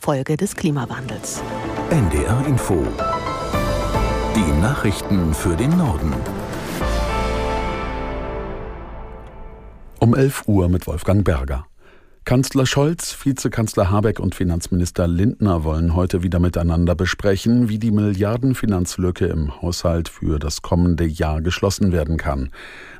Folge des Klimawandels. NDR Info. Die Nachrichten für den Norden. Um 11 Uhr mit Wolfgang Berger. Kanzler Scholz, Vizekanzler Habeck und Finanzminister Lindner wollen heute wieder miteinander besprechen, wie die Milliardenfinanzlücke im Haushalt für das kommende Jahr geschlossen werden kann.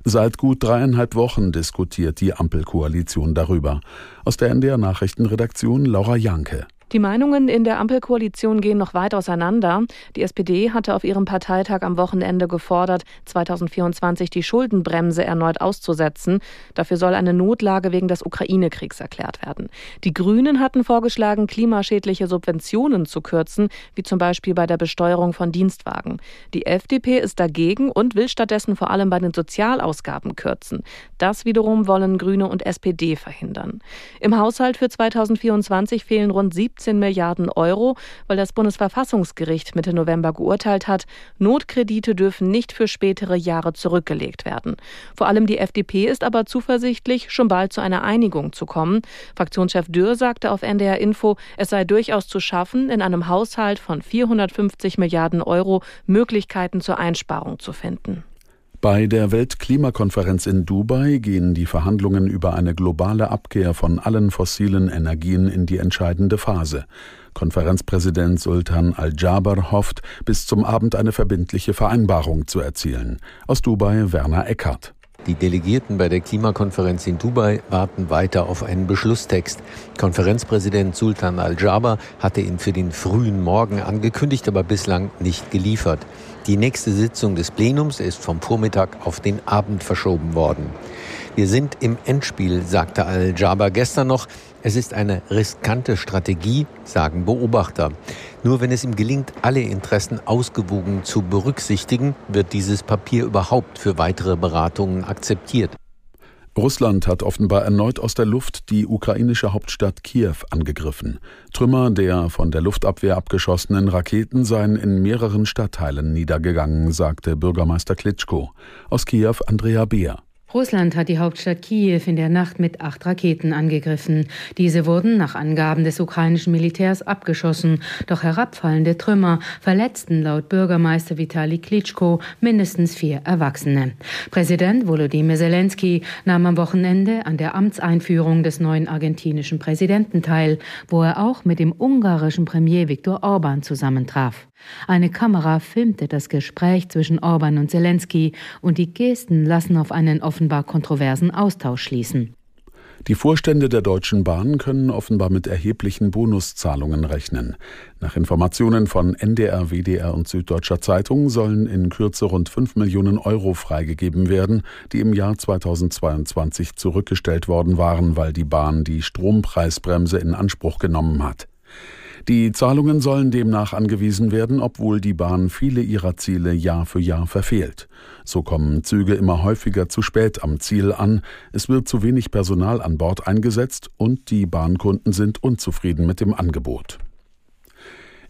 Seit gut dreieinhalb Wochen diskutiert die Ampelkoalition darüber. Aus der NDR Nachrichtenredaktion Laura Janke. Die Meinungen in der Ampelkoalition gehen noch weit auseinander. Die SPD hatte auf ihrem Parteitag am Wochenende gefordert, 2024 die Schuldenbremse erneut auszusetzen. Dafür soll eine Notlage wegen des Ukraine-Kriegs erklärt werden. Die Grünen hatten vorgeschlagen, klimaschädliche Subventionen zu kürzen, wie zum Beispiel bei der Besteuerung von Dienstwagen. Die FDP ist dagegen und will stattdessen vor allem bei den Sozialausgaben kürzen. Das wiederum wollen Grüne und SPD verhindern. Im Haushalt für 2024 fehlen rund 70 17 Milliarden Euro, weil das Bundesverfassungsgericht Mitte November geurteilt hat, Notkredite dürfen nicht für spätere Jahre zurückgelegt werden. Vor allem die FDP ist aber zuversichtlich, schon bald zu einer Einigung zu kommen. Fraktionschef Dürr sagte auf NDR Info, es sei durchaus zu schaffen, in einem Haushalt von 450 Milliarden Euro Möglichkeiten zur Einsparung zu finden. Bei der Weltklimakonferenz in Dubai gehen die Verhandlungen über eine globale Abkehr von allen fossilen Energien in die entscheidende Phase. Konferenzpräsident Sultan Al-Jaber hofft, bis zum Abend eine verbindliche Vereinbarung zu erzielen. Aus Dubai Werner Eckert. Die Delegierten bei der Klimakonferenz in Dubai warten weiter auf einen Beschlusstext. Konferenzpräsident Sultan Al-Jaber hatte ihn für den frühen Morgen angekündigt, aber bislang nicht geliefert. Die nächste Sitzung des Plenums ist vom Vormittag auf den Abend verschoben worden. Wir sind im Endspiel, sagte Al-Jaber gestern noch. Es ist eine riskante Strategie, sagen Beobachter. Nur wenn es ihm gelingt, alle Interessen ausgewogen zu berücksichtigen, wird dieses Papier überhaupt für weitere Beratungen akzeptiert. Russland hat offenbar erneut aus der Luft die ukrainische Hauptstadt Kiew angegriffen. Trümmer der von der Luftabwehr abgeschossenen Raketen seien in mehreren Stadtteilen niedergegangen, sagte Bürgermeister Klitschko. Aus Kiew Andrea Beer. Russland hat die Hauptstadt Kiew in der Nacht mit acht Raketen angegriffen. Diese wurden nach Angaben des ukrainischen Militärs abgeschossen. Doch herabfallende Trümmer verletzten laut Bürgermeister Vitali Klitschko mindestens vier Erwachsene. Präsident Volodymyr Zelensky nahm am Wochenende an der Amtseinführung des neuen argentinischen Präsidenten teil, wo er auch mit dem ungarischen Premier Viktor Orban zusammentraf. Eine Kamera filmte das Gespräch zwischen Orban und Zelensky und die Gesten lassen auf einen offenbar kontroversen Austausch schließen. Die Vorstände der Deutschen Bahn können offenbar mit erheblichen Bonuszahlungen rechnen. Nach Informationen von NDR, WDR und Süddeutscher Zeitung sollen in Kürze rund 5 Millionen Euro freigegeben werden, die im Jahr 2022 zurückgestellt worden waren, weil die Bahn die Strompreisbremse in Anspruch genommen hat. Die Zahlungen sollen demnach angewiesen werden, obwohl die Bahn viele ihrer Ziele Jahr für Jahr verfehlt. So kommen Züge immer häufiger zu spät am Ziel an, es wird zu wenig Personal an Bord eingesetzt und die Bahnkunden sind unzufrieden mit dem Angebot.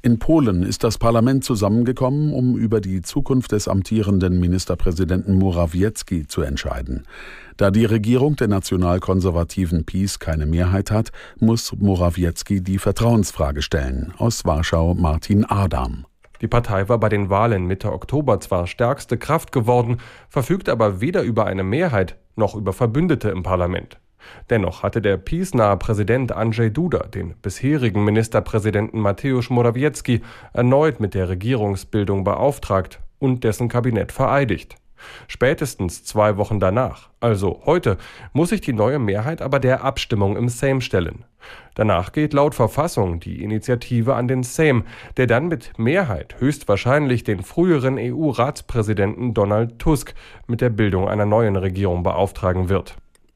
In Polen ist das Parlament zusammengekommen, um über die Zukunft des amtierenden Ministerpräsidenten Morawiecki zu entscheiden. Da die Regierung der nationalkonservativen PiS keine Mehrheit hat, muss Morawiecki die Vertrauensfrage stellen. Aus Warschau Martin Adam. Die Partei war bei den Wahlen Mitte Oktober zwar stärkste Kraft geworden, verfügt aber weder über eine Mehrheit noch über Verbündete im Parlament. Dennoch hatte der PiS-nahe Präsident Andrzej Duda den bisherigen Ministerpräsidenten Mateusz Morawiecki erneut mit der Regierungsbildung beauftragt und dessen Kabinett vereidigt. Spätestens zwei Wochen danach, also heute, muss sich die neue Mehrheit aber der Abstimmung im Sejm stellen. Danach geht laut Verfassung die Initiative an den Sejm, der dann mit Mehrheit höchstwahrscheinlich den früheren EU-Ratspräsidenten Donald Tusk mit der Bildung einer neuen Regierung beauftragen wird.